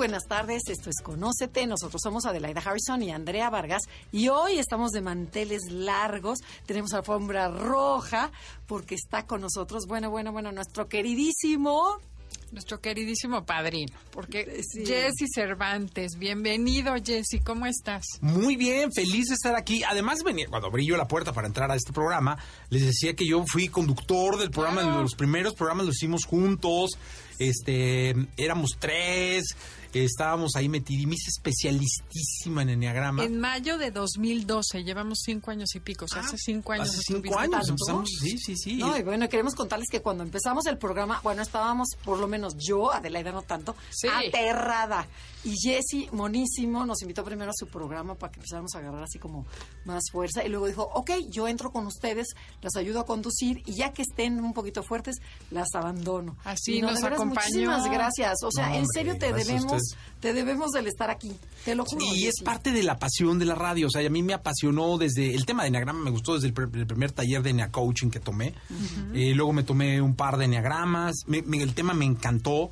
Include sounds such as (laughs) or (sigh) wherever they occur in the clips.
Buenas tardes, esto es Conócete. Nosotros somos Adelaida Harrison y Andrea Vargas y hoy estamos de manteles largos. Tenemos alfombra roja porque está con nosotros, bueno, bueno, bueno, nuestro queridísimo nuestro queridísimo padrino, porque Jesse Cervantes, bienvenido Jesse, ¿cómo estás? Muy bien, feliz de estar aquí. Además, venía, cuando abrí yo la puerta para entrar a este programa, les decía que yo fui conductor del programa, los primeros programas los hicimos juntos, este, éramos tres, estábamos ahí metidos. Y especialistísima en Enneagrama. En mayo de 2012, llevamos cinco años y pico. hace cinco años. Hace cinco años empezamos. Sí, sí, sí. No, y bueno, queremos contarles que cuando empezamos el programa, bueno, estábamos, por lo menos yo, Adelaida no tanto, aterrada. Y Jesse, monísimo, nos invitó primero a su programa para que empezáramos a agarrar así como más fuerza. Y luego dijo, ok, yo entro con ustedes, las ayudo a conducir y ya que estén un poquito fuertes, las abandono. Así nos acompañó. Muchísimas gracias. O sea, en serio te debemos, te debemos del estar aquí. Te lo juro. Y es parte de la pasión de la radio. O sea, a mí me apasionó desde el tema de Enneagrama, me gustó desde el, primer taller de Enneacoaching Coaching que tomé. Eh, luego me tomé un par de Enneagramas. el tema me encantó.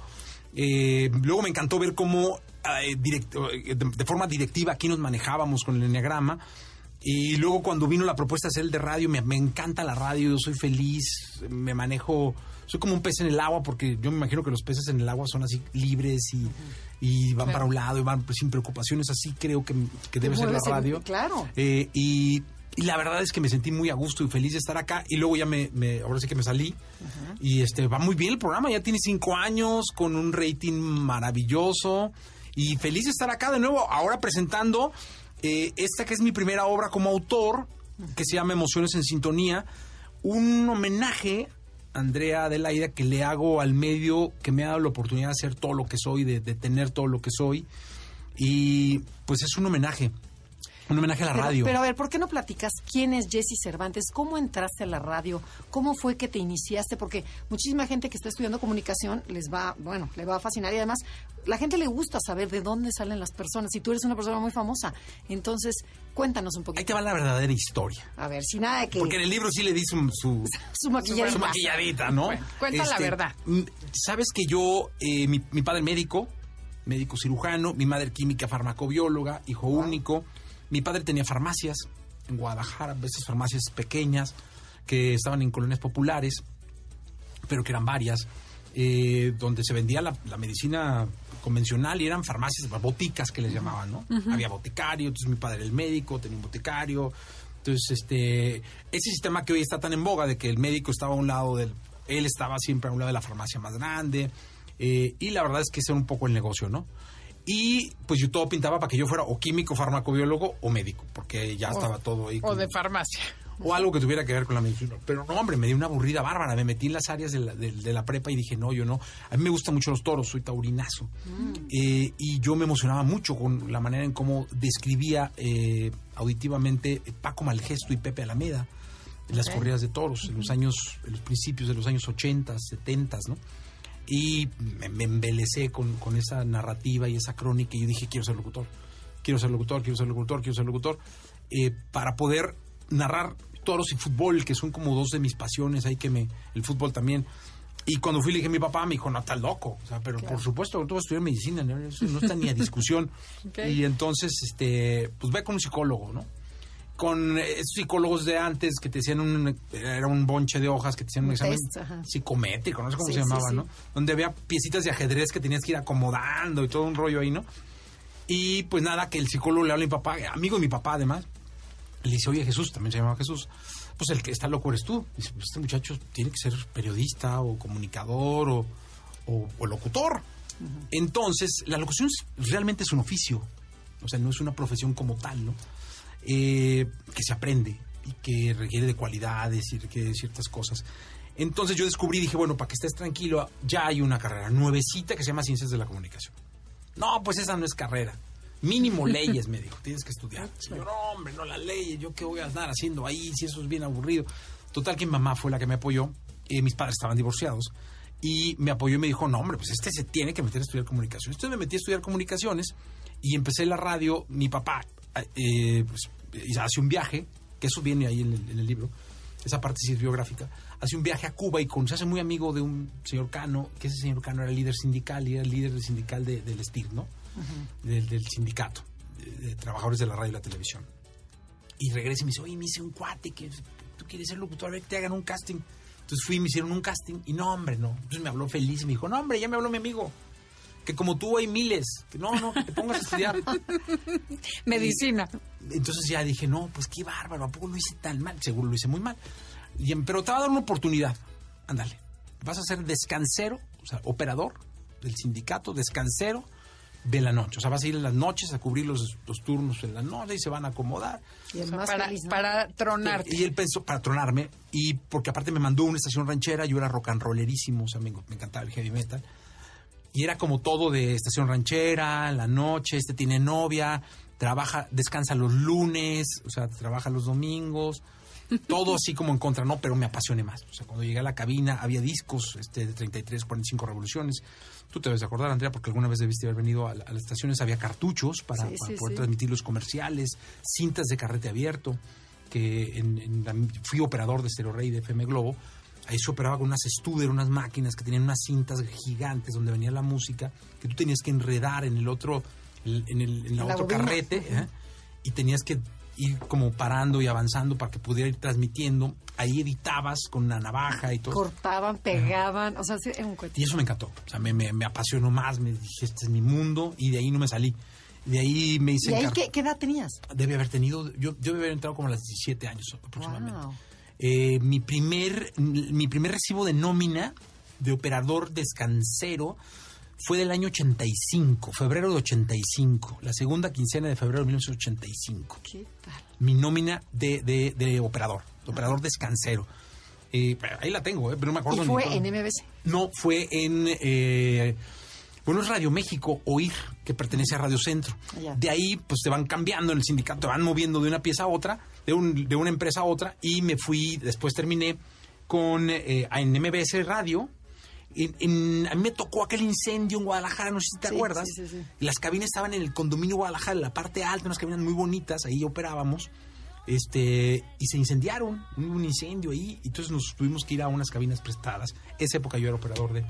Eh, luego me encantó ver cómo eh, de, forma directiva aquí nos manejábamos con el enneagrama. Y luego cuando vino la propuesta de hacer el de radio, me, encanta la radio, soy feliz, me manejo, soy como un pez en el agua, porque yo me imagino que los peces en el agua son así libres y, van para un lado y van pues, sin preocupaciones, así creo que, debe ser la radio. claro. Eh, y, la verdad es que me sentí muy a gusto y feliz de estar acá. Y luego ya me, ahora sí que me salí. Y este va muy bien el programa, ya tiene cinco años, con un rating maravilloso. Y feliz de estar acá de nuevo, ahora presentando eh, esta que es mi primera obra como autor, que se llama Emociones en Sintonía, un homenaje Andrea Adelaida que le hago al medio que me ha dado la oportunidad de hacer todo lo que soy, de, de tener todo lo que soy. Y pues es un homenaje. Un homenaje a la radio. Pero a ver, ¿por qué no platicas quién es Jesse Cervantes? ¿Cómo entraste a la radio? ¿Cómo fue que te iniciaste? Porque muchísima gente que está estudiando comunicación les va, bueno, le va a fascinar y además la gente le gusta saber de dónde salen las personas. Y tú eres una persona muy famosa. Entonces, cuéntanos un poquito. Ahí te va la verdadera historia. A ver, sin nada de que... Porque en el libro sí le di su... Su, (laughs) maquilladita. Su maquilladita, ¿no? cuenta la este, verdad. Sabes que yo, eh, mi, padre médico, médico cirujano, mi madre química farmacobióloga, hijo único mi padre tenía farmacias en Guadalajara, esas farmacias pequeñas que estaban en colonias populares, pero que eran varias, eh, donde se vendía la, medicina convencional y eran farmacias, boticas que les llamaban, ¿no? Había boticario, entonces mi padre era el médico, tenía un boticario. Entonces, este, ese sistema que hoy está tan en boga de que el médico estaba a un lado del, él estaba siempre a un lado de la farmacia más grande, eh, y la verdad es que ese era un poco el negocio, ¿no? Y pues yo todo pintaba para que yo fuera o químico, farmacobiólogo o médico, porque ya estaba todo ahí. O de farmacia. O algo que tuviera que ver con la medicina. Pero no, hombre, me di una aburrida bárbara. Me metí en las áreas de la, de, la prepa y dije, no, yo no. A mí me gustan mucho los toros, soy taurinazo. Mm. Eh, y yo me emocionaba mucho con la manera en cómo describía eh, auditivamente Paco Malgesto y Pepe Alameda las corridas de toros en los años, en los principios de los años 80, 70, ¿no? Y me, embelecé con, con, esa narrativa y esa crónica y yo dije, quiero ser locutor, quiero ser locutor, quiero ser locutor, quiero ser locutor, eh, para poder narrar toros y fútbol, que son como dos de mis pasiones, ahí que me, el fútbol también. Y cuando fui le dije a mi papá, me dijo, no, estás loco. O sea, pero por supuesto, tú vas a estudiar medicina, ¿no? No está ni a (laughs) discusión. Y entonces, este, pues ve con un psicólogo, ¿no? Con esos psicólogos de antes que te decían un, era un bonche de hojas que te hacían un, examen psicométrico, no sé cómo se llamaba, ¿no? Donde había piecitas de ajedrez que tenías que ir acomodando y todo un rollo ahí, ¿no? Y pues nada, que el psicólogo le habla a mi papá, amigo de mi papá además, le dice, oye Jesús, también se llamaba Jesús, pues el que está loco eres tú. Dice, pues este muchacho tiene que ser periodista o comunicador o, o, locutor. Entonces, la locución realmente es un oficio, o sea, no es una profesión como tal, ¿no? Eh, que se aprende y que requiere de cualidades y requiere de ciertas cosas. Entonces yo descubrí, dije, bueno, para que estés tranquilo, ya hay una carrera nuevecita que se llama Ciencias de la Comunicación. No, pues esa no es carrera. Mínimo (laughs) leyes, me dijo, tienes que estudiar. yo, no, hombre, no las leyes, yo qué voy a estar haciendo ahí, si eso es bien aburrido. Total que mi mamá fue la que me apoyó, eh, mis padres estaban divorciados, y me apoyó y me dijo, no, hombre, pues este se tiene que meter a estudiar comunicación. Entonces me metí a estudiar comunicaciones y empecé la radio, mi papá eh, pues, hace un viaje, que eso viene ahí en el, libro, esa parte sí es biográfica, hace un viaje a Cuba y con, se hace muy amigo de un señor Cano, que ese señor Cano era líder sindical y era el líder sindical del STIR, ¿no? del, sindicato de, trabajadores de la radio y la televisión. Y regresa y me dice, oye, me hice un cuate, que tú quieres ser locutor, a ver que te hagan un casting. Entonces fui y me hicieron un casting y no, hombre, no. Entonces me habló feliz y me dijo, no, hombre, ya me habló mi amigo. Que como tú hay miles. Que no, no, que te pongas a estudiar. (laughs) Medicina. entonces ya dije, no, pues qué bárbaro, ¿a poco lo hice tan mal? Seguro lo hice muy mal. Y, pero te va a dar una oportunidad. Ándale. Vas a ser descansero, o sea, operador del sindicato, descansero de la noche. O sea, vas a ir en las noches a cubrir los, turnos en la noche y se van a acomodar. Y para, para tronarte. Y él pensó, para tronarme, y porque aparte me mandó una estación ranchera, yo era rock and rollerísimo, o sea, me, encantaba el heavy metal. Y era como todo de estación ranchera, la noche, este tiene novia, trabaja, descansa los lunes, o sea, trabaja los domingos, (laughs) todo así como en contra, no, pero me apasioné más. O sea, cuando llegué a la cabina había discos este, de 33, 45 revoluciones. Tú te debes acordar, Andrea, porque alguna vez debiste haber venido a, las estaciones, había cartuchos para, poder transmitir los comerciales, cintas de carrete abierto, que en, fui operador de Stereo Rey de FM Globo, ahí se operaba con unas Studer, unas máquinas que tenían unas cintas gigantes donde venía la música, que tú tenías que enredar en el otro, en el, otro carrete, ¿eh? y tenías que ir como parando y avanzando para que pudiera ir transmitiendo. Ahí editabas con una navaja y todo. Cortaban, pegaban, o sea, un Y eso me encantó, o sea, me, me, apasionó más, me dije, este es mi mundo, y de ahí no me salí. De ahí me hice... ¿Y ahí qué, edad tenías? Debe haber tenido, yo, yo debe haber entrado como a las 17 años aproximadamente. Eh, mi, primer, mi primer recibo de nómina de operador descansero fue del año 85, febrero de 85, la segunda quincena de febrero de 1985. ¿Qué tal? Mi nómina de, de, operador, de operador descansero. Eh, ahí la tengo, eh, pero no me acuerdo. ¿Y fue en MBC? No, fue en... Eh, bueno, es Radio México, OIR, que pertenece a Radio Centro. De ahí, pues te van cambiando en el sindicato, te van moviendo de una pieza a otra, de, un, de una empresa a otra, y me fui, después terminé con eh, en MBS Radio, a mí me tocó aquel incendio en Guadalajara, no sé si te acuerdas. las cabinas estaban en el condominio Guadalajara, en la parte alta, unas cabinas muy bonitas, ahí operábamos. Este, y se incendiaron, hubo un incendio ahí, y entonces nos tuvimos que ir a unas cabinas prestadas. Esa época yo era operador de,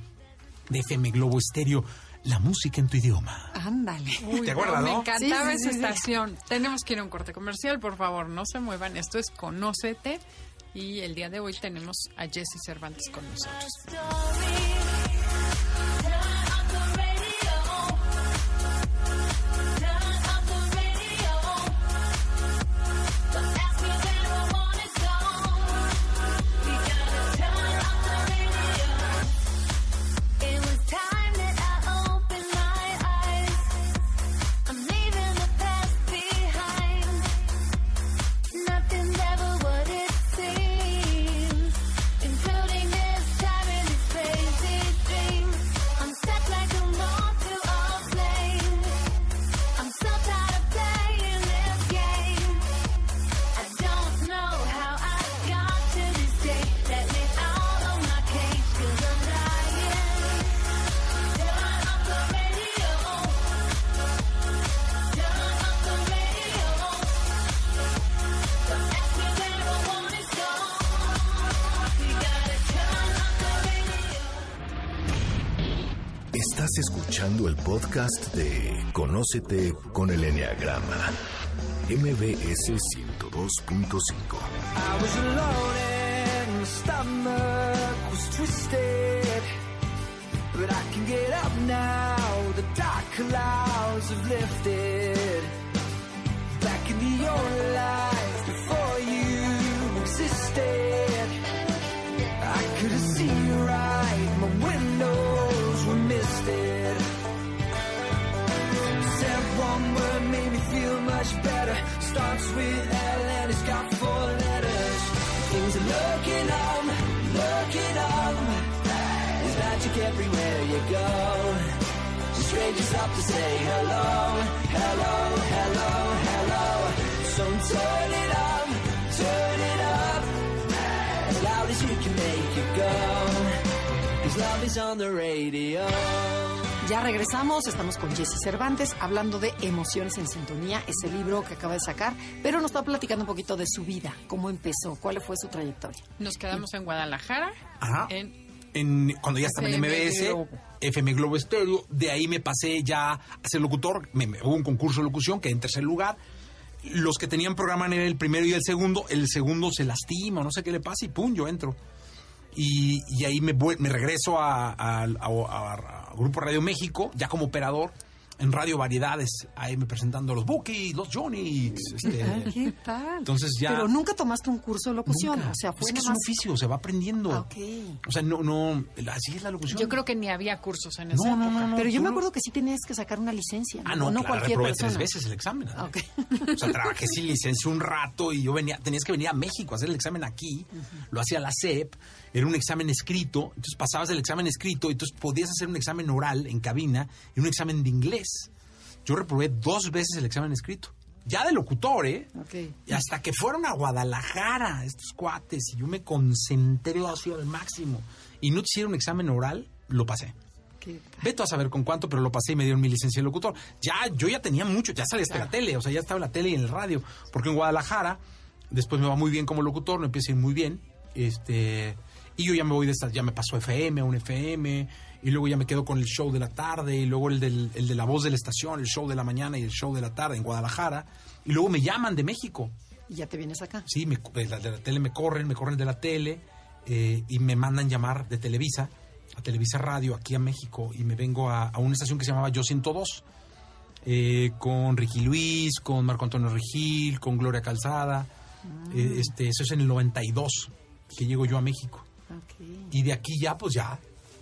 de FM Globo Estéreo. La música en tu idioma. Ándale. ¿Te acuerdas, Me encantaba esa estación. Tenemos que ir a un corte comercial, por favor, no se muevan. Esto es Conócete y el día de hoy tenemos a Jesse Cervantes con nosotros. El podcast de Conócete con el Enneagrama. MBS 102.5. But I can get up now, the dark clouds have lifted. Back in the old life before you existed. One word made me feel much better. Starts with L and it's got four letters. Things are looking up, looking up. There's magic everywhere you go. Strangers stop to say hello, hello, hello, hello. So turn it up, turn it up, as loud as you can make it go. Cause love is on the radio. Ya regresamos, estamos con Jesse Cervantes hablando de Emociones en Sintonía, ese libro que acaba de sacar, pero nos está platicando un poquito de su vida, cómo empezó, cuál fue su trayectoria. Nos quedamos en Guadalajara, Ajá. en En, cuando ya estaba en MBS, Globo. FM Globo Estéreo, de ahí me pasé ya a ser locutor, me, me- hubo un concurso de locución, que en tercer lugar. Los que tenían programa en el primero y el segundo, el segundo se lastima, no sé qué le pasa, y pum, yo entro. Y, y ahí me, me regreso a, a- a- a- a Grupo Radio México, ya como operador, en Radio Variedades, ahí me presentando los Bookies, los Johnny. Este, ¿Qué tal? Entonces ya- Pero nunca tomaste un curso de locución, nunca. o sea, fue es que es un oficio, se va aprendiendo. Ah, ok. O sea, no, no, así es la locución. Yo creo que ni había cursos en No, esa no, época. no, no. Pero yo me no- acuerdo que sí tenías que sacar una licencia, Ah, no, no, no claro, cualquier persona. tres veces el examen. Ah, ok. O sea, trabajé sin licencia un rato y yo venía, tenías que venir a México a hacer el examen aquí, lo hacía la CEP, era un examen escrito, entonces pasabas el examen escrito y entonces podías hacer un examen oral en cabina y un examen de inglés. Yo reprobé dos veces el examen escrito. Ya de locutor, ¿eh? Ok. Y hasta que fueron a Guadalajara estos cuates y yo me concentré así al máximo y no te hicieron un examen oral, lo pasé. ¿Qué? Veto a saber con cuánto, pero lo pasé y me dieron mi licencia de locutor. Ya, yo ya tenía mucho, ya salí hasta la tele, o sea, ya estaba en la tele y en el radio. Porque en Guadalajara, después me va muy bien como locutor, me empieza a ir muy bien. Este, y yo ya me voy de esta, ya me pasó FM, a un FM, y luego ya me quedo con el show de la tarde, y luego el, del, el de la voz de la estación, el show de la mañana y el show de la tarde en Guadalajara. Y luego me llaman de México. Y ya te vienes acá. Sí, me, de, la, de la tele me corren, me corren de la tele eh, y me mandan llamar de Televisa, a Televisa Radio, aquí a México, y me vengo a, a una estación que se llamaba Yo 102, eh, con Ricky Luis, con Marco Antonio Regil, con Gloria Calzada. Eh, este, eso es en el 92 que llego yo a México. Y de aquí ya, pues ya,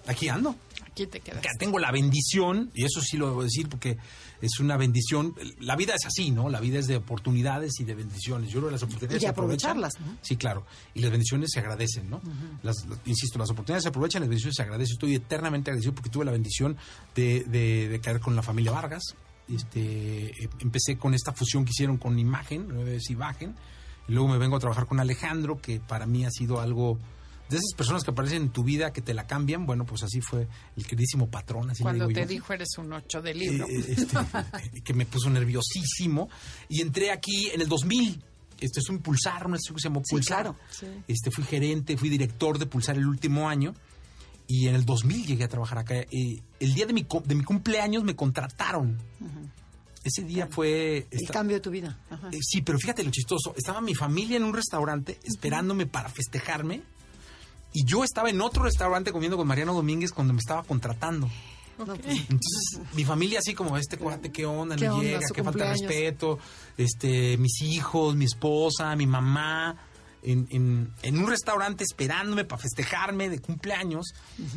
aquí ando. Aquí te quedas. Que tengo la bendición, y eso sí lo debo decir porque es una bendición. La vida es así, ¿no? La vida es de oportunidades y de bendiciones. Yo creo que las oportunidades Y se aprovechan. aprovecharlas, ¿no? Sí, claro. Y las bendiciones se agradecen, ¿no? las, las- insisto, las oportunidades se aprovechan, las bendiciones se agradecen. Estoy eternamente agradecido porque tuve la bendición de, de- de caer con la familia Vargas. Este, eh, empecé con esta fusión que hicieron con Imagen, nueve Imagen. Y luego me vengo a trabajar con Alejandro, que para mí ha sido algo de esas personas que aparecen en tu vida que te la cambian. Bueno, pues así fue el queridísimo patrón. Así le Cuando digo te yo. dijo eres un ocho de libro. Eh, este, eh, que me puso nerviosísimo. Y entré aquí en el 2000. Esto es un Pulsar, una estación que se llamó Sí, Pulsar. claro, sí. Este, fui gerente, fui director de Pulsar el último año. Y en el 2000 llegué a trabajar acá. Eh, el día de mi, co- de mi cumpleaños me contrataron. Ese día fue... El esta- cambio de tu vida. Ajá. eh, sí, pero fíjate lo chistoso. Estaba mi familia en un restaurante esperándome para festejarme. Y yo estaba en otro restaurante comiendo con Mariano Domínguez cuando me estaba contratando. No, pues, Entonces, mi familia así como, este cuate, ¿qué onda? ¿Qué no onda? llega, qué falta de respeto. Este, mis hijos, mi esposa, mi mamá, en, en, en un restaurante esperándome para festejarme de cumpleaños.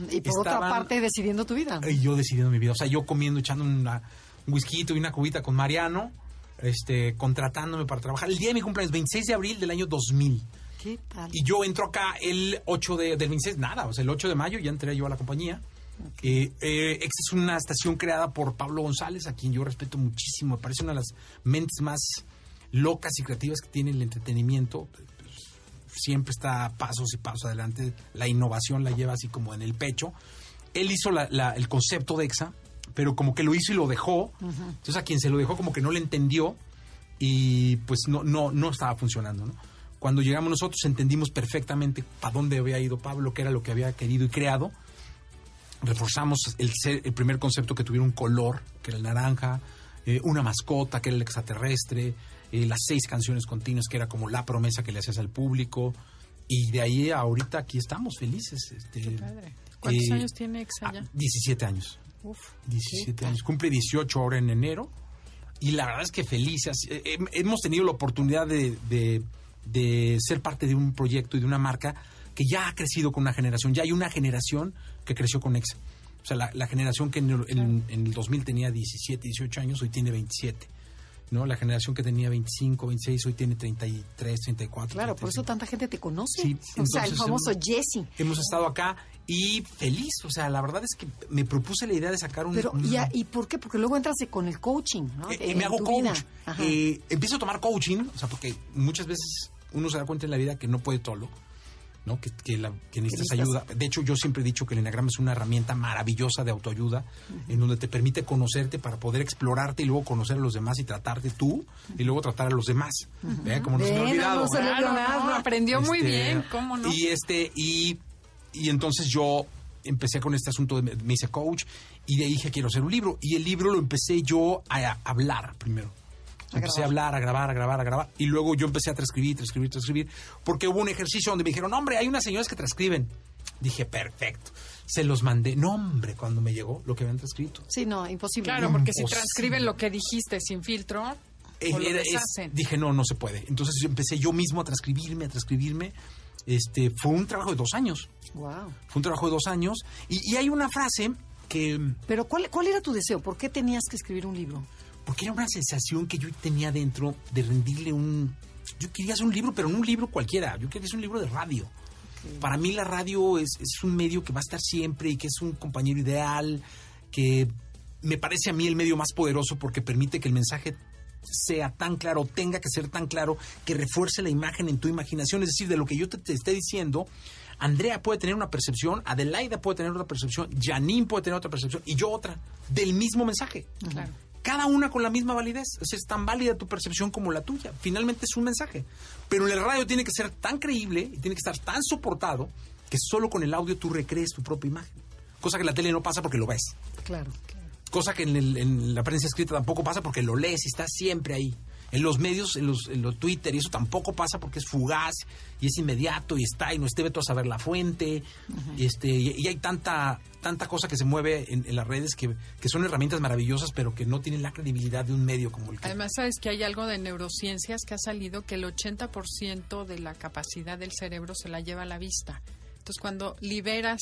y por otra parte, decidiendo tu vida. Y yo decidiendo mi vida. O sea, yo comiendo, echando una- un whisky y una cubita con Mariano, este, contratándome para trabajar. El día de mi cumpleaños, 26 de abril del año 2000. ¿Qué tal? Y yo entro acá el 8 de, del 26, nada, o sea, el 8 de mayo ya entré yo a la compañía. Eh, eh, esta es una estación creada por Pablo González, a quien yo respeto muchísimo. Me parece una de las mentes más locas y creativas que tiene el entretenimiento. Siempre está a pasos y pasos adelante. La innovación la lleva así como en el pecho. Él hizo la- la- el concepto de EXA, pero como que lo hizo y lo dejó. Entonces a quien se lo dejó como que no le entendió y pues no, no, no estaba funcionando, ¿no? Cuando llegamos nosotros entendimos perfectamente para dónde había ido Pablo, qué era lo que había querido y creado. Reforzamos el, primer concepto que tuviera un color, que era el naranja, eh, una mascota, que era el extraterrestre, eh, las seis canciones continuas, que era como la promesa que le hacías al público. Y de ahí a ahorita aquí estamos felices. Este, Padre. ¿Cuántos eh, años tiene Exa ya? ah, 17 años. Uf. 17 años. Cumple 18 ahora en enero. Y la verdad es que felices. Hemos tenido la oportunidad de, de- de ser parte de un proyecto y de una marca que ya ha crecido con una generación. Ya hay una generación que creció con Exa. O sea, la, la generación que en el, en- en el 2000 tenía 17, 18 años, hoy tiene 27. ¿no? La generación que tenía 25, 26, hoy tiene 33, 34. Claro, por eso 35. tanta gente te conoce. Sí, o sea, el entonces, famoso Jesse. Hemos estado acá y feliz. O sea, la verdad es que me propuse la idea de sacar un... Pero, ¿y, por qué? Porque luego entras con el coaching, ¿no? Eh, me hago coach. Eh, empiezo a tomar coaching, o sea, porque muchas veces uno se da cuenta en la vida que no puede todo. ¿no? Que, que, la, que necesitas ayuda. De hecho, yo siempre he dicho que el enagrama es una herramienta maravillosa de autoayuda, en donde te permite conocerte para poder explorarte y luego conocer a los demás y tratarte tú y luego tratar a los demás. Como no se me ha olvidado. No, aprendió muy este, bien, ¿cómo no? Y este, y y entonces yo empecé con este asunto, de, me hice coach y de ahí dije quiero hacer un libro. Y el libro lo empecé yo a, hablar primero. Empecé a hablar, a grabar, a grabar, a grabar. Y luego yo empecé a transcribir, transcribir, transcribir. Porque hubo un ejercicio donde me dijeron, hombre, hay unas señoras que transcriben. Dije, perfecto. Se los mandé. No, hombre, cuando me llegó lo que habían transcrito. Sí, no, imposible. Claro, porque si transcriben lo que dijiste sin filtro, eh, dije, no, no se puede. Entonces empecé yo mismo a transcribirme, a transcribirme. Este, fue un trabajo de dos años. Wow. Fue un trabajo de dos años. Y, hay una frase que... Pero ¿cuál, ¿cuál era tu deseo? ¿Por qué tenías que escribir un libro? Porque era una sensación que yo tenía dentro de rendirle un... Yo quería hacer un libro, pero no un libro cualquiera. Yo quería hacer un libro de radio. Para mí la radio es, es un medio que va a estar siempre y que es un compañero ideal, que me parece a mí el medio más poderoso porque permite que el mensaje sea tan claro, tenga que ser tan claro, que refuerce la imagen en tu imaginación. Es decir, de lo que yo te, esté diciendo, Andrea puede tener una percepción, Adelaida puede tener otra percepción, Janine puede tener otra percepción y yo otra, del mismo mensaje. Cada una con la misma validez. Es, tan válida tu percepción como la tuya. Finalmente es un mensaje. Pero en el radio tiene que ser tan creíble y tiene que estar tan soportado que solo con el audio tú recrees tu propia imagen. Cosa que en la tele no pasa porque lo ves. Claro cosa que en, la prensa escrita tampoco pasa porque lo lees y está siempre ahí. En los medios, en los, en los Twitter, y eso tampoco pasa porque es fugaz y es inmediato y está y no esté todo a saber la fuente. este, y, hay tanta, tanta cosa que se mueve en, las redes que, que, son herramientas maravillosas, pero que no tienen la credibilidad de un medio como el que. Además, sabes que hay algo de neurociencias que ha salido que el 80% de la capacidad del cerebro se la lleva a la vista. Entonces, cuando liberas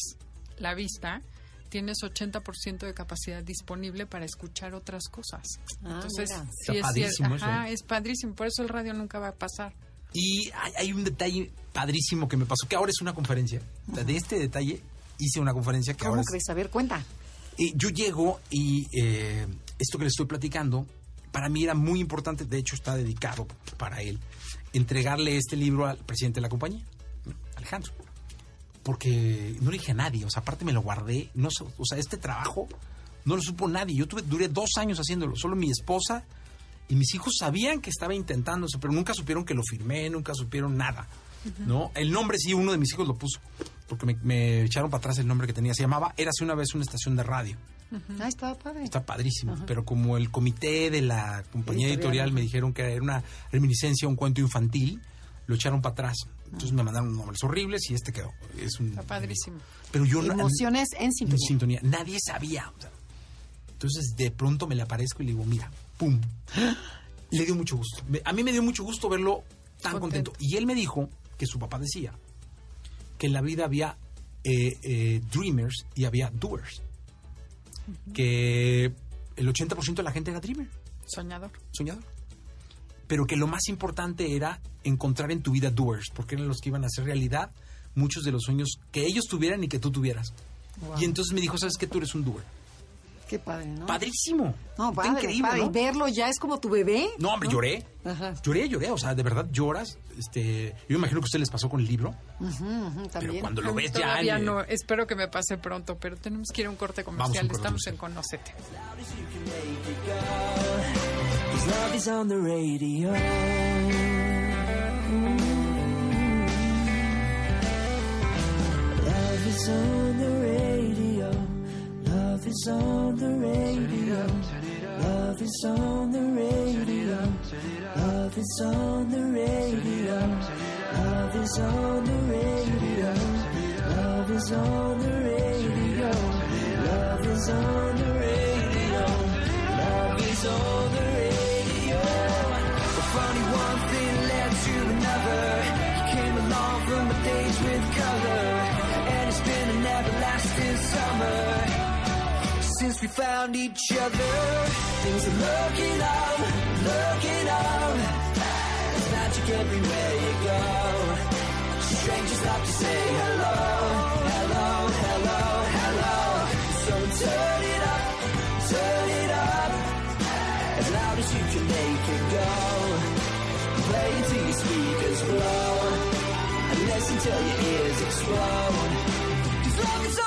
la vista, tienes 80% de capacidad disponible para escuchar otras cosas. Ah, Entonces, sí, es, padrísimo es padrísimo, por eso el radio nunca va a pasar. Y hay, un detalle padrísimo que me pasó, que ahora es una conferencia. De este detalle hice una conferencia que ¿Cómo ahora... crees? A ver, cuenta. yo llego y eh, esto que le estoy platicando, para mí era muy importante, de hecho está dedicado para él, entregarle este libro al presidente de la compañía, Alejandro porque no le dije a nadie, o sea, aparte me lo guardé, no o sea, este trabajo no lo supo nadie, yo tuve, duré dos años haciéndolo, solo mi esposa y mis hijos sabían que estaba intentándose, pero nunca supieron que lo firmé, nunca supieron nada, ¿no? El nombre sí, uno de mis hijos lo puso, porque me, echaron para atrás el nombre que tenía, se llamaba Érase una vez una estación de radio. Ah, estaba padre. Está padrísimo, pero como el comité de la compañía editorial, me dijeron que era una reminiscencia, un cuento infantil, lo echaron para atrás. Entonces me mandaron nombres horribles y este quedó. Es un, Está padrísimo. Pero yo Emociones en sintonía. En sintonía. Nadie sabía. entonces de pronto me le aparezco y le digo, mira, ¡pum! (gasps) Le dio mucho gusto. A mí me dio mucho gusto verlo tan contento. Y él me dijo que su papá decía que en la vida había eh, eh, dreamers y había doers. Que el 80% de la gente era dreamer. Soñador. Soñador pero que lo más importante era encontrar en tu vida doers, porque eran los que iban a hacer realidad muchos de los sueños que ellos tuvieran y que tú tuvieras. Y entonces me dijo, ¿sabes qué? Tú eres un doer. Qué padre, ¿no? Padrísimo. No, padre, increíble, ¿no? Y verlo ya es como tu bebé. No, hombre, lloré. Ajá. Lloré, lloré. O sea, de verdad lloras. Este, yo imagino que a usted les pasó con el libro. también. Pero cuando lo ves ya... no, espero que me pase pronto, pero tenemos que ir a un corte comercial. Estamos en Conocete. love is on is on the radio. Love is on the radio. Love is on the radio. Love is on the radio. Love is on the radio. Love is on the radio. Love is on since we found each other. Things are looking up, looking up. There's magic everywhere you go. Strangers stop to say hello, hello, hello. Hello. So turn it up, turn it up. As loud as you can make it go. Play till your speakers blow. And listen till your ears explode. Cause love is on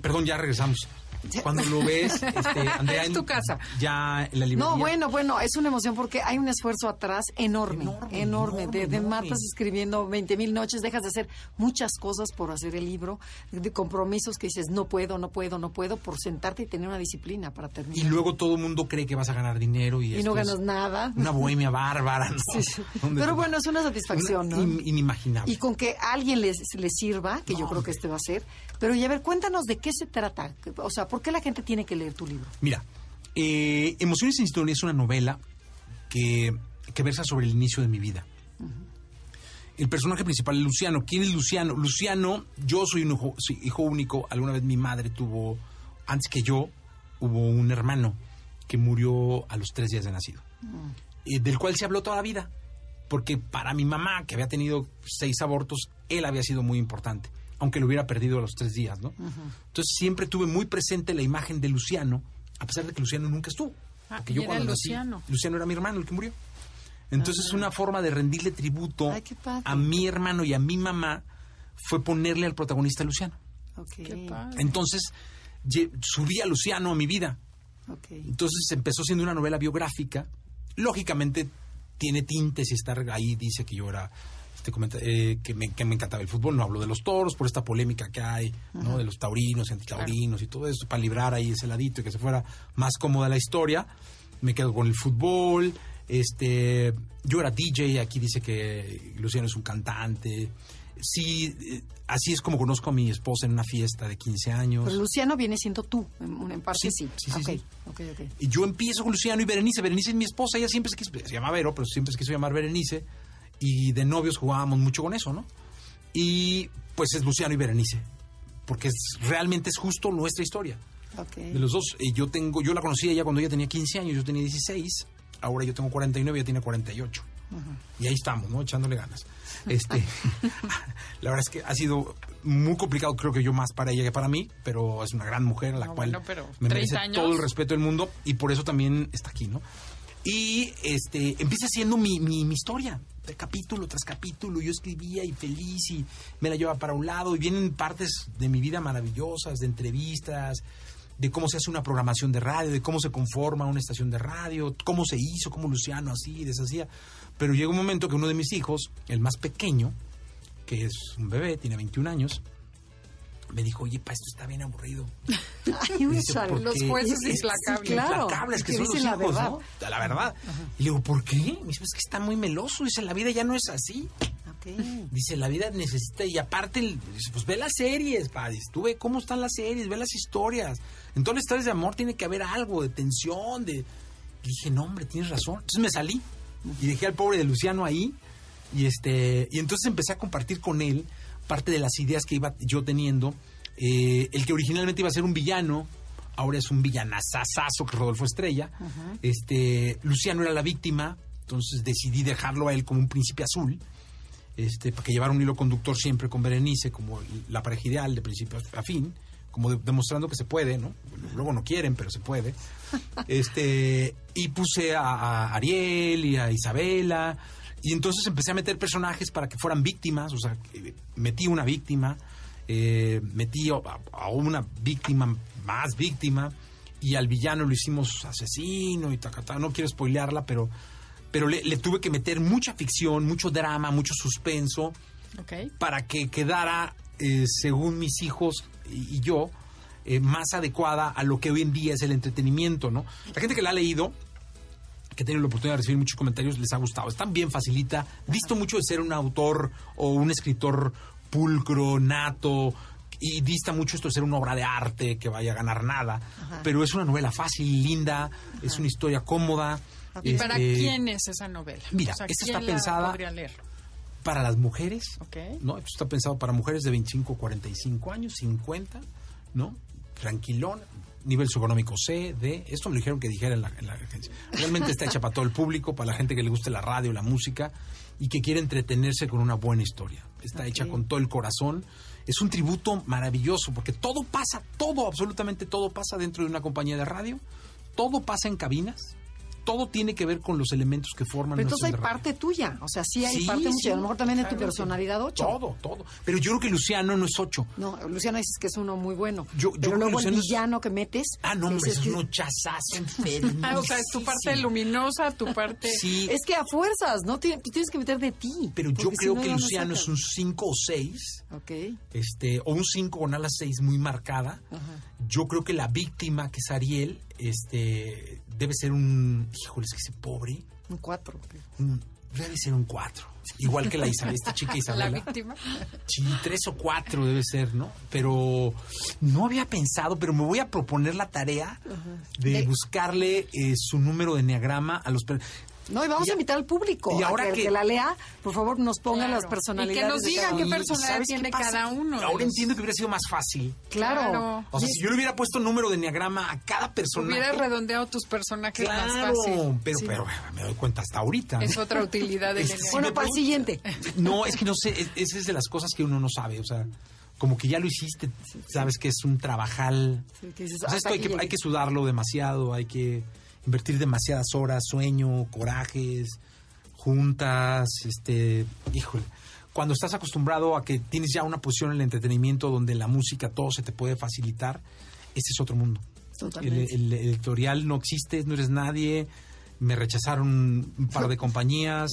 perdón, ya regresamos. Cuando lo ves, (laughs) este, Andrea, Es tu casa. Ya la librería. No, bueno, bueno, es una emoción porque hay un esfuerzo atrás enorme, enorme, Enorme, de, enorme, de enorme. matas escribiendo 20 mil noches, dejas de hacer muchas cosas por hacer el libro, de compromisos que dices, no puedo, no puedo, no puedo, por sentarte y tener una disciplina para Y terminar. luego todo el mundo cree que vas a ganar dinero y, Y no ganas nada. Una bohemia bárbara, ¿no? (laughs) Sí, sí. Donde Pero bueno, es una satisfacción, una ¿no? in- inimaginable. Y con que a alguien les, les sirva, que yo creo que este va a ser. Pero, y a ver, cuéntanos de qué se trata. O sea, ¿por qué la gente tiene que leer tu libro? Mira, eh, Emociones en Historia es una novela que, que versa sobre el inicio de mi vida. El personaje principal es Luciano. ¿Quién es Luciano? Luciano, yo soy un hijo único. Alguna vez mi madre tuvo, antes que yo, hubo un hermano que murió a los tres días de nacido. eh, del cual se habló toda la vida. Porque para mi mamá, que había tenido seis abortos, él había sido muy importante, aunque lo hubiera perdido a los tres días, ¿no? Entonces siempre tuve muy presente la imagen de Luciano, a pesar de que Luciano nunca estuvo. Ah, Porque ¿y yo era cuando nací, Luciano? Luciano era mi hermano, el que murió. Entonces una forma de rendirle tributo Ay, a mi hermano y a mi mamá fue ponerle al protagonista a Luciano. Ok. Qué padre. Entonces subí a Luciano a mi vida. ok. Entonces empezó siendo una novela biográfica. Lógicamente tiene tintes y estar ahí dice que yo era este comenta- eh, que, me, que me encantaba el fútbol. No hablo de los toros por esta polémica que hay, ¿no? De los taurinos y antitaurinos y todo eso para librar ahí ese ladito y que se fuera más cómoda la historia. Me quedo con el fútbol. Este, yo era DJ, aquí dice que Luciano es un cantante. Sí, eh, así es como conozco a mi esposa en una fiesta de 15 años. Pero Luciano viene siendo tú, en, en parte Sí, sí. sí. Y yo empiezo con Luciano y Berenice. Berenice es mi esposa, ella siempre se quiso, se llama Vero, pero siempre se quiso llamar Berenice. Y de novios jugábamos mucho con eso, ¿no? Y pues es Luciano y Berenice. Porque es, realmente es justo nuestra historia. Ok. De los dos, eh, yo tengo, yo la conocí ella cuando ella tenía 15 años, yo tenía 16. Ahora yo tengo 49 y ella tiene 48. Y ahí estamos, ¿no? Echándole ganas. (laughs) Este, (laughs) la verdad es que ha sido muy complicado, creo que yo más para ella que para mí, pero es una gran mujer a la No, cual bueno, pero me 30 merece años. todo el respeto del mundo y por eso también está aquí, ¿no? Y este empieza siendo mi, mi, mi historia, capítulo tras capítulo. Yo escribía y feliz y me la llevaba para un lado y vienen partes de mi vida maravillosas, de entrevistas, de cómo se hace una programación de radio, de cómo se conforma una estación de radio, cómo se hizo, cómo Luciano así, deshacía. Pero llega un momento que uno de mis hijos, el más pequeño, que es un bebé, tiene 21 años, me dijo, oye, pa, esto está bien aburrido. (laughs) Ay, Dice, úchale. "¿Por los qué? jueces Es- implacables". Sí, claro. implacables que Que son los la verdad. ¿no? La verdad. Y le digo, ¿por qué? Me dice, es que está muy meloso. Dice, la vida ya no es así. Dice, la vida necesita, y aparte, dice, pues ve las series, pa. Dice, tú ve cómo están las series, ve las historias. En todas las historias de amor tiene que haber algo, de tensión, de... Y dije, no, hombre, tienes razón. Entonces me salí y dejé al pobre de Luciano ahí. Y, este, y entonces empecé a compartir con él parte de las ideas que iba yo teniendo. Eh, el que originalmente iba a ser un villano, ahora es un villanazazazo que Rodolfo Estrella. este, Luciano era la víctima, entonces decidí dejarlo a él como un príncipe azul. Este, para que llevara un hilo conductor siempre con Berenice, como la pareja ideal de principio a fin, como de- demostrando que se puede, ¿no? Luego no quieren, pero se puede. (laughs) Este, y puse a, a Ariel y a Isabela, y entonces empecé a meter personajes para que fueran víctimas, o sea, eh, metí una víctima, eh, metí a, a una víctima más víctima, y al villano lo hicimos asesino y tacatá. No quiero spoilearla, pero, pero le, le tuve que meter mucha ficción, mucho drama, mucho suspenso, Ok. para que quedara, eh, según mis hijos y, y yo, eh, más adecuada a lo que hoy en día es el entretenimiento, ¿no? La gente que la ha leído, que tenido la oportunidad de recibir muchos comentarios, les ha gustado. Está bien facilita, visto mucho de ser un autor o un escritor pulcro, nato, y dista mucho esto de ser una obra de arte que vaya a ganar nada, pero es una novela fácil, linda, es una historia cómoda. ¿Y para este, quién es esa novela? Mira, O sea, esta ¿quién está pensada-? Para las mujeres. ¿no? Esto está pensado para mujeres de 25 a 45 años, 50, ¿no? Tranquilón, nivel socioeconómico C, D. Esto me lo dijeron que dijera en la, en la agencia. Realmente está hecha para todo el público, para la gente que le guste la radio, la música y que quiere entretenerse con una buena historia. Está hecha con todo el corazón. Es un tributo maravilloso porque todo pasa, todo, absolutamente todo pasa dentro de una compañía de radio. Todo pasa en cabinas. Todo tiene que ver con los elementos que forman Pero entonces hay parte tuya. O sea, sí hay Sí, parte mucha. sí, a lo mejor también de tu claro, personalidad ocho. Todo, todo. Pero yo creo que Luciano no es ocho. No, Luciano dices que es uno muy bueno. Yo- yo pero creo que luego el Luciano es- villano que metes. Ah, no, hombre, es que- un chazazo enfermo. (laughs) Ah, o sea, es tu parte luminosa, tu parte... Sí, Es que a fuerzas, ¿no? Tien- Tú tienes que meter de ti. pero yo si creo no, que Luciano es un 5 o 6, Ok. este, o un 5 con alas 6 muy marcada. Yo creo que la víctima, que es Ariel, este, debe ser un, híjole, es que ese pobre, Un cuatro. un- debe ser un 4. Igual que la Isabel, esta chica (laughs) La Isabela. víctima. Sí, tres o cuatro debe ser, ¿no? Pero no había pensado, pero me voy a proponer la tarea de buscarle eh, su número de enneagrama a los... No, y vamos Y- a invitar al público. y a ahora que, que- que la lea, por favor, nos ponga Claro. las personalidades. Y que nos digan qué personalidad ¿sabes qué tiene cada uno. Ahora los- entiendo que hubiera sido más fácil. Claro. Claro. O sea, si yo le hubiera puesto número de enneagrama a cada persona. Hubieras redondeado tus personajes más Claro, fácil. pero, Sí. pero me doy cuenta hasta ahorita. Es otra utilidad del enneagrama. Bueno, para el siguiente. No, es que no sé, es- esa es de las cosas que uno no sabe, o sea, como que ya lo hiciste, sabes que es un trabajal. Sí, que dices, O sea, esto hay que, hay que sudarlo demasiado, hay que invertir demasiadas horas, sueño, corajes, juntas, este, híjole. Cuando estás acostumbrado a que tienes ya una posición en el entretenimiento donde la música todo se te puede facilitar, ese es otro mundo. El, Totalmente. el editorial no existe, no eres nadie. Me rechazaron un par de (laughs) compañías,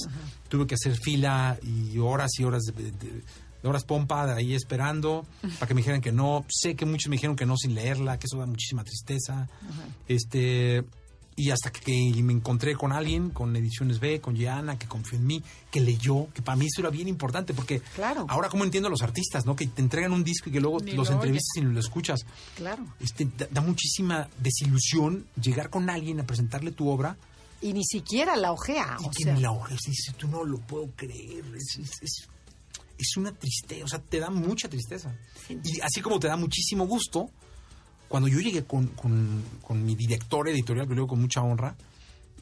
tuve que hacer fila y horas y horas de, de- de horas pompa de ahí esperando (laughs) para que me dijeran que no. Sé que muchos me dijeron que no sin leerla, que eso da muchísima tristeza. Este Y hasta que me encontré con alguien, con Ediciones B, con Gianna, que confió en mí, que leyó, que para mí eso era bien importante, porque Claro. ahora como entiendo a los artistas, ¿no? Que te entregan un disco y que luego Ni los lo entrevistas y ni lo escuchas. Claro. Este, da, da muchísima desilusión llegar con alguien a presentarle tu obra Y ni siquiera la ojea. y o que sea, ni la hoja dice, tú no lo puedo creer. Es, es- es- es una tristeza, o sea, te da mucha tristeza. Y así como te da muchísimo gusto, cuando yo llegué con, con- con mi director editorial, que luego con mucha honra,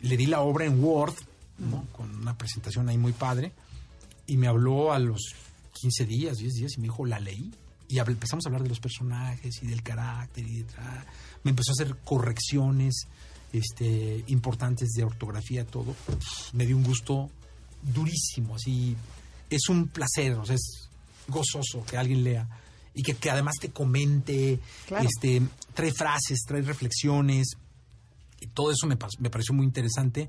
le di la obra en Word, ¿no? con una presentación ahí muy padre, y me habló a los 15 días, 10 días, y me dijo, la leí. Y empezamos a hablar de los personajes y del carácter y de Me empezó a hacer correcciones este, importantes de ortografía, todo. Me dio un gusto durísimo, así. Es un placer, o sea, es gozoso que alguien lea y que, que además te comente, Claro. este, trae frases, trae reflexiones. Y todo eso me, me pareció muy interesante.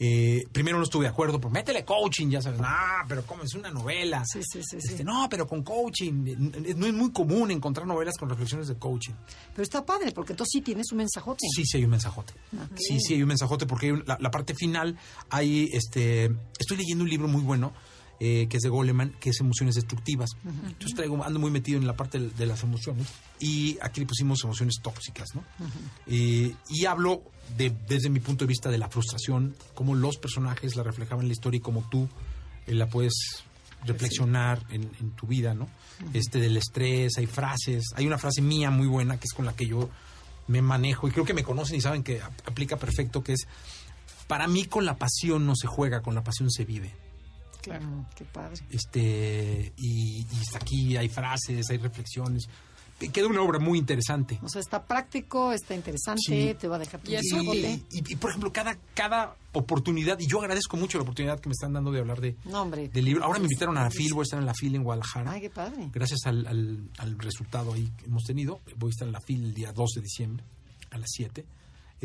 Eh, primero no estuve de acuerdo, pero métele coaching, ya sabes. Ah, pero ¿cómo? Es una novela. Sí, sí, sí, sí. Este, no, pero con coaching. Eh, No es muy común encontrar novelas con reflexiones de coaching. Pero está padre, porque entonces sí tienes un mensajote. Sí, sí hay un mensajote. Ok. Sí, sí hay un mensajote porque hay un- la, la parte final hay este estoy leyendo un libro muy bueno eh, que es de Goleman, que es Emociones Destructivas. Entonces traigo, ando muy metido en la parte de, de las emociones y aquí le pusimos emociones tóxicas, ¿no? Eh, y hablo de, desde mi punto de vista de la frustración, cómo los personajes la reflejaban en la historia y cómo tú eh, la puedes reflexionar en, en tu vida, ¿no? Este del estrés, hay frases, hay una frase mía muy buena que es con la que yo me manejo y creo que me conocen y saben que ap- aplica perfecto, que es para mí con la pasión no se juega, con la pasión se vive. Claro. Mm, qué padre. Este, y, y hasta aquí hay frases, hay reflexiones. Queda una obra muy interesante. O sea, está práctico, está interesante, Sí. te va a dejar tu Y es Y, mensajote. y- y, por ejemplo, cada, cada oportunidad, y yo agradezco mucho la oportunidad que me están dando de hablar de, No, hombre. del libro. Ahora me invitaron a la FIL, voy a estar en la FIL en Guadalajara. Ay, qué padre. Gracias al, al- al resultado ahí que hemos tenido, voy a estar en la FIL el día 2 de diciembre a las 7.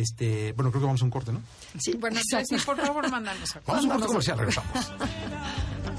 Este, bueno, creo que vamos a un corte, ¿no? Sí, Bueno. Jessy, por favor, mándanos a Vamos a un corte comercial, regresamos. (laughs)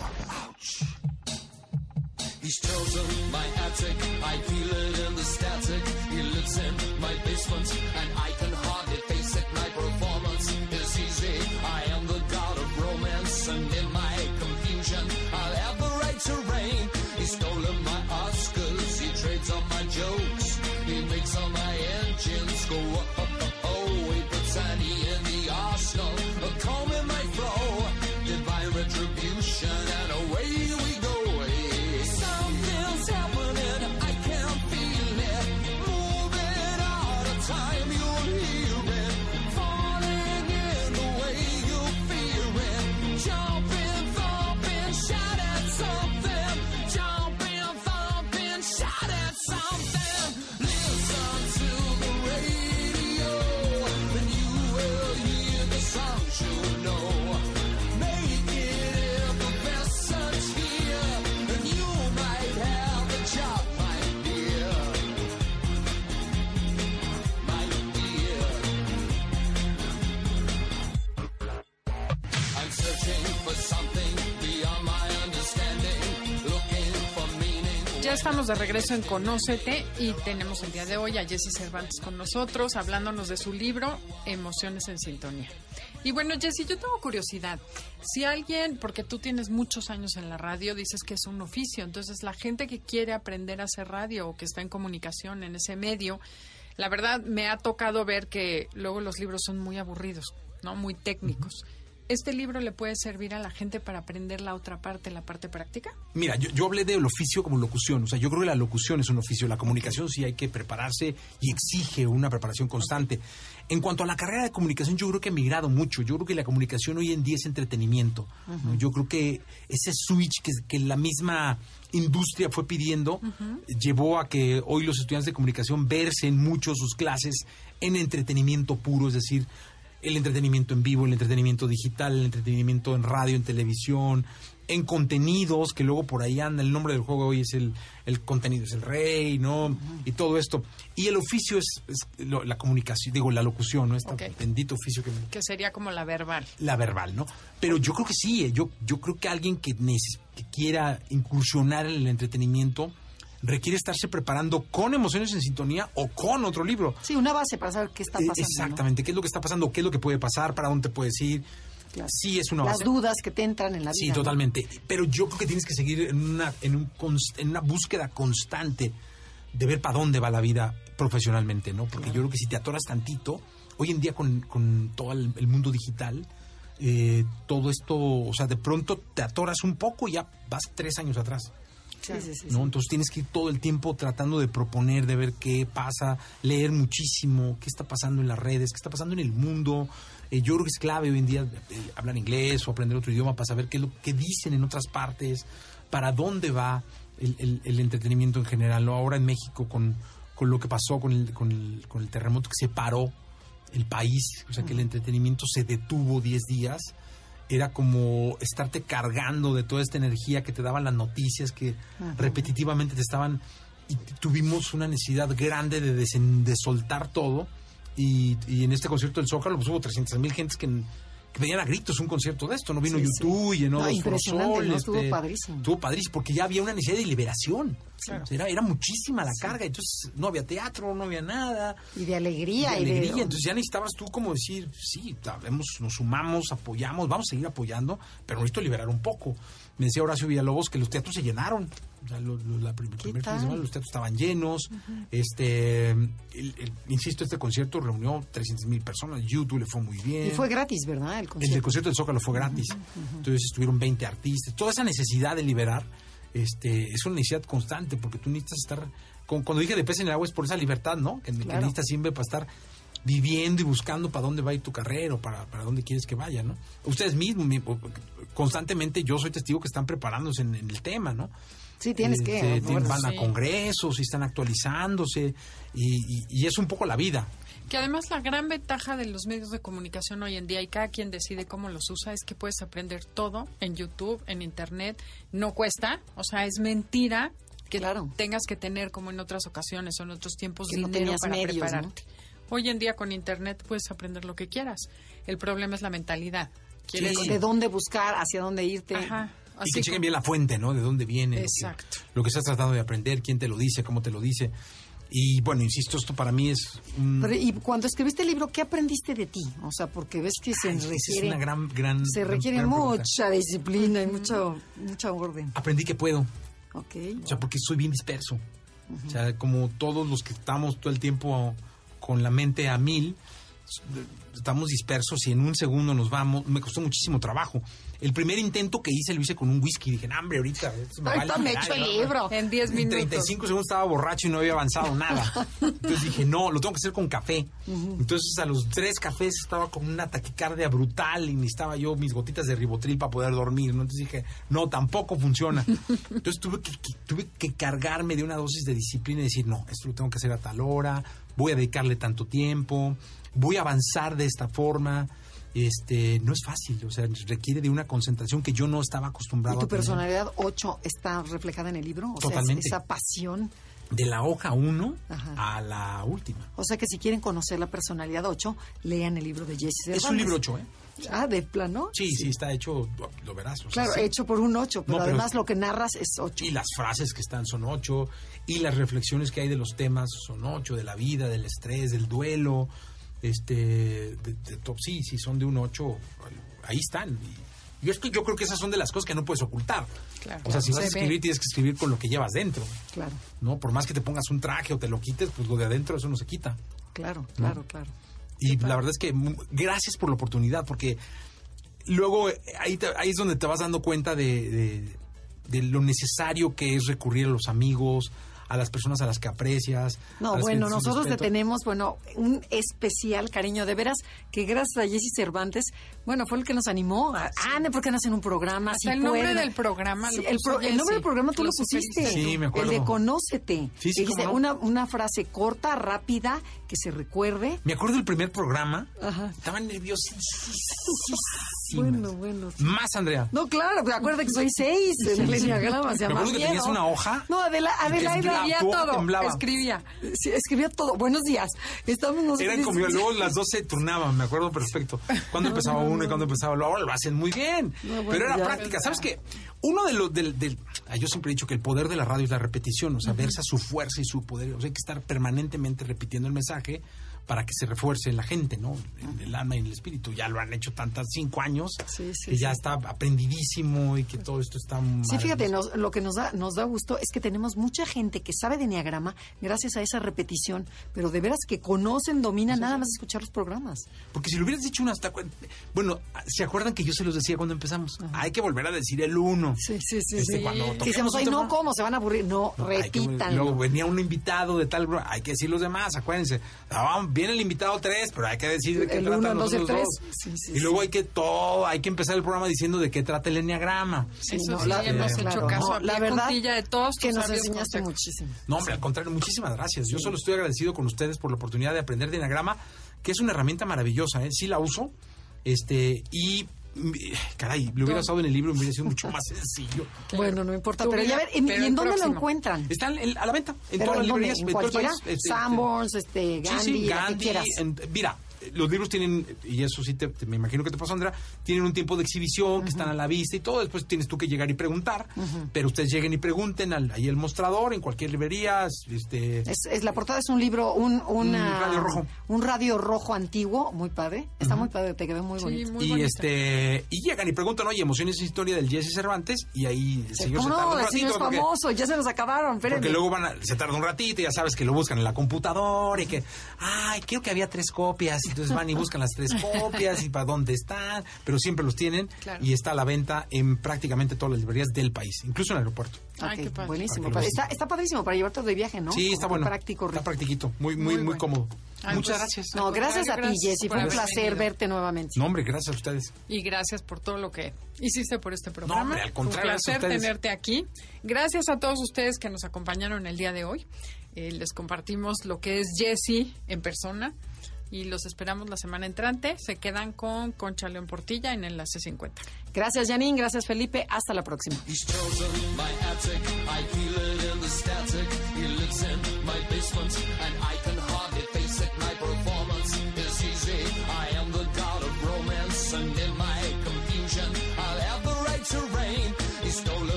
de regreso en Conócete y tenemos el día de hoy a Jessy Cervantes con nosotros, hablándonos de su libro Emociones en Sintonía. Y bueno, Jessy, yo tengo curiosidad. Si alguien, porque tú tienes muchos años en la radio, dices que es un oficio, entonces la gente que quiere aprender a hacer radio o que está en comunicación en ese medio, la verdad me ha tocado ver que luego los libros son muy aburridos, ¿no? Muy técnicos. ¿Este libro le puede servir a la gente para aprender la otra parte, la parte práctica? Mira, yo, yo hablé del oficio como locución. O sea, yo creo que la locución es un oficio. La comunicación sí hay que prepararse y exige una preparación constante. En cuanto a la carrera de comunicación, yo creo que ha migrado mucho. Yo creo que la comunicación hoy en día es entretenimiento. ¿no? Yo creo que ese switch que, que la misma industria fue pidiendo llevó a que hoy los estudiantes de comunicación versen mucho sus clases en entretenimiento puro, es decir, el entretenimiento en vivo, el entretenimiento digital, el entretenimiento en radio, en televisión, en contenidos, que luego por ahí anda, el nombre del juego hoy es el, el contenido es el rey, ¿no? Y todo esto. Y el oficio es, es lo- la comunicación, digo, la locución, ¿no? Este bendito oficio que, Que sería como la verbal. la verbal, ¿no? Pero yo creo que sí, eh, yo, yo creo que alguien que, neces- que quiera incursionar en el entretenimiento requiere estarse preparando con emociones en sintonía o con otro libro. Sí, una base para saber qué está Eh, pasando. ¿no? Exactamente, qué es lo que está pasando, qué es lo que puede pasar, para dónde te puedes ir. Claro. Sí, es una Las base. dudas que te entran en la vida. Sí, ¿no? totalmente. Pero yo creo que tienes que seguir en una, en un en una búsqueda constante de ver para dónde va la vida profesionalmente, ¿no? Porque yo creo que si te atoras tantito, hoy en día con, con todo el, el mundo digital, eh, todo esto, o sea, de pronto te atoras un poco y ya vas tres años atrás. Sí, sí, sí. ¿no? Entonces tienes que ir todo el tiempo tratando de proponer, de ver qué pasa, leer muchísimo, qué está pasando en las redes, qué está pasando en el mundo. Eh, yo creo que es clave hoy en día eh, hablar inglés o aprender otro idioma para saber qué es lo que dicen en otras partes, para dónde va el, el- el entretenimiento en general. ¿no? Ahora en México con, con lo que pasó con el, con, el, con el terremoto que separó el país, o sea que el entretenimiento se detuvo 10 días era como estarte cargando de toda esta energía que te daban las noticias que repetitivamente te estaban y tuvimos una necesidad grande de, desen- de soltar todo y, y en este concierto del Zócalo pues hubo 300 mil gentes que pedían a gritos un concierto de esto, no vino Sí, sí. YouTube y llenó No, Forosol, ¿no? Estuvo padrísimo. Estuvo padrísimo porque ya había una necesidad de liberación. Claro. O sea, era, era muchísima la carga, entonces no había teatro, no había nada Y de alegría. de y de- alegría. Entonces ya necesitabas tú como decir, sí, sabemos, nos sumamos, apoyamos, vamos a seguir apoyando, pero necesito liberar un poco. Me decía Horacio Villalobos que los teatros se llenaron. O sea, lo- la el primer los teatros estaban llenos. Este, el- el- insisto, este concierto reunió 300 mil personas. YouTube le fue muy bien. Y fue gratis, ¿verdad? El El del concierto. concierto del Zócalo fue gratis. Entonces estuvieron 20 artistas. Toda esa necesidad de liberar este, es una necesidad constante porque tú necesitas estar. con- cuando dije de pez en el agua es por esa libertad, ¿no? Que, necesitas siempre para estar viviendo y buscando para dónde va a ir tu carrera o para, para dónde quieres que vaya, ¿no? Ustedes mismos, mi- constantemente, yo soy testigo que están preparándose en, en el tema, ¿no? Sí, tienes Eh, que. van sí. a congresos y están actualizándose y, y- y es un poco la vida. Que además la gran ventaja de los medios de comunicación hoy en día y cada quien decide cómo los usa es que puedes aprender todo en YouTube, en Internet, no cuesta, o sea, es mentira que Claro. tengas que tener como en otras ocasiones o en otros tiempos Que dinero para medios. Hoy en día con internet puedes aprender lo que quieras. El problema es la mentalidad. ¿Quieres De dónde buscar, hacia dónde irte. Ajá. Y Así que chequen como- bien la fuente, ¿no? De dónde viene. lo que- Exacto. Lo que, estás tratando de aprender, quién te lo dice, cómo te lo dice. Y bueno, insisto, esto para mí es un... Pero, y cuando escribiste el libro, ¿qué aprendiste de ti? O sea, porque ves que se Ay, requiere, es una gran, gran... se gran- requiere gran pregunta. mucha disciplina y mucho, mucha orden. Aprendí que puedo. Ok. O sea, porque soy bien disperso. O sea, como todos los que estamos todo el tiempo con la mente a mil, estamos dispersos y en un segundo nos vamos. Me costó muchísimo trabajo. El primer intento que hice lo hice con un whisky. Dije, no, hombre, ahorita. me va a Ahorita me el libro. En 10 En minutos. 35 segundos estaba borracho y no había avanzado nada. Entonces dije, no, lo tengo que hacer con café. Entonces a los tres cafés estaba con una taquicardia brutal y necesitaba yo mis gotitas de ribotril para poder dormir. ¿no? Entonces dije, no, tampoco funciona. Entonces tuve que, que- tuve que cargarme de una dosis de disciplina y decir, no, esto lo tengo que hacer a tal hora, voy a dedicarle tanto tiempo, voy a avanzar de esta forma. Este, no es fácil, o sea, requiere de una concentración que yo no estaba acostumbrado ¿Y tu a personalidad 8 está reflejada en el libro? O sea, Totalmente. esa pasión. De la hoja 1 Ajá. a la última. O sea que si quieren conocer la personalidad 8, lean el libro de Jesse Es Cervantes. un libro 8, ¿eh? Ah, de plano. Sí, sí, está hecho, lo verás. o sea, Claro, sí. hecho por un 8, pero No, pero- además lo que narras es 8. Y las frases que están son 8, y las reflexiones que hay de los temas son 8, de la vida, del estrés, del duelo, este, de, de top, sí, sí, son de un 8, ahí están. Y yo, es que yo creo que esas son de las cosas que no puedes ocultar. Claro. o sea, si vas a ve. escribir, tienes que escribir con lo que llevas dentro. Claro, ¿no? Por más que te pongas un traje o te lo quites, pues lo de adentro eso no se quita. claro, claro, claro. Y la verdad es que gracias por la oportunidad, porque luego eh, ahí, te- ahí es donde te vas dando cuenta de, de- de lo necesario que es recurrir a los amigos, a las personas a las que aprecias. No, bueno, nosotros le tenemos, bueno, un especial cariño, de veras, que gracias a Jesse Cervantes, bueno, fue el que nos animó. a- Ah, ¿por qué no hacen un programa? Hasta Si el nombre pueden. del programa Sí, el, pro- el nombre del programa tú lo, Lo pusiste. Sí, me acuerdo. El de Conócete. Sí, sí, no. una, una frase corta, rápida, que se recuerde. Me acuerdo del primer programa. Ajá. Estaba nerviosísima. Bueno, bueno. sí. Más, Andrea. No, claro, acuérdate que soy seis en el enneagrama, se Me acuerdo que tenías una hoja No, Adela, Escribía hoja todo. temblaba. Escribía. Sí, escribía todo. Buenos días. Estamos nosotros. Eran como luego las dos se turnaban, me acuerdo perfecto. (laughs) Cuando empezaba uno y cuando empezaba otro. Ahora lo hacen muy bien. No, bueno, Pero era práctica. ¿Sabes qué? Uno de los del, del- ah, yo siempre he dicho que el poder de la radio es la repetición, o sea, verse a su fuerza y su poder. O sea, hay que estar permanentemente repitiendo el mensaje para que se refuerce en la gente, ¿no? En el alma y en el espíritu. Ya lo han hecho tantas cinco años Sí, sí, que ya está aprendidísimo y que todo esto está Sí, fíjate, nos- lo que nos da, nos da gusto es que tenemos mucha gente que sabe de Enneagrama gracias a esa repetición, pero de veras que conocen, dominan nada más escuchar los programas. Porque si lo hubieras dicho uno hasta... Bueno, ¿se acuerdan que yo se los decía cuando empezamos? Hay que volver a decir el uno. Sí, sí, sí. Este, sí. cuando decíamos, ay, no, ¿cómo? Se van a aburrir. No, No, repitan. luego venía un invitado de tal, hay que decir los demás, acuérdense. Ah, viene el invitado tres, pero hay que decir de qué El tratan uno, el los dos, dos. Sí, sí, y luego hay que todo, hay que empezar el programa diciendo de qué trata el enneagrama. Sí, Eso no, sí, la- hemos claro, hecho caso no, la verdad de todos que nos enseñaste consejos. muchísimo. No, hombre, al contrario, muchísimas gracias. Yo solo estoy agradecido con ustedes por la oportunidad de aprender de enneagrama, que es una herramienta maravillosa, ¿eh? Sí la uso, este, y caray, lo hubiera usado en el libro me hubiera sido mucho más sencillo. (laughs) Bueno, no importa. Pero ya mira, ver, ¿y, pero y en dónde lo encuentran? Están en- a la venta en todas las ¿en librerías ¿En el cualquiera? Este, Sanborns, este, Sí, Gandhi, sí, la que Gandhi. quieras. en- mira, los libros tienen, y eso sí te, te- me imagino que te pasó, Andrea, tienen un tiempo de exhibición, que están a la vista y todo. Después tienes tú que llegar y preguntar. Pero ustedes lleguen y pregunten al, ahí el mostrador, en cualquier librería. Este, Es, es- la portada es un libro, un, una- radio rojo. un radio rojo antiguo, muy padre. Está muy padre, te quedó muy Sí, bonito. muy y bonito. este y llegan y preguntan, oye, emociones y historia del Jesse Cervantes, y ahí el señor ¿Cómo se tarda no? un El señor es porque- famoso, ya se nos acabaron, Porque espérenme. luego van a, se tarda un ratito y ya sabes que lo buscan en la computadora y que, ay, creo que había tres copias. Entonces van y buscan las tres copias y para dónde están, pero siempre los tienen Claro. y está a la venta en prácticamente todas las librerías del país, incluso en el aeropuerto. Ay, Ok, qué padre. buenísimo. Para está, está padrísimo para llevarte de viaje, ¿no? Sí, está bueno. Práctico, está practiquito, muy, muy, Muy muy bueno. cómodo. Ay, Muchas pues, gracias. No, gracias a ti, Jessy. Fue un placer venido. verte nuevamente. No, hombre, gracias a ustedes. Y gracias por todo lo que hiciste por este programa. hombre, al contrario, Un placer tenerte aquí. Gracias a todos ustedes que nos acompañaron el día de hoy. Eh, les compartimos lo que es Jesse en persona y los esperamos la semana entrante. Se quedan con Concha León Portilla en Enlace 50. Gracias, Janine. Gracias, Felipe. Hasta la próxima.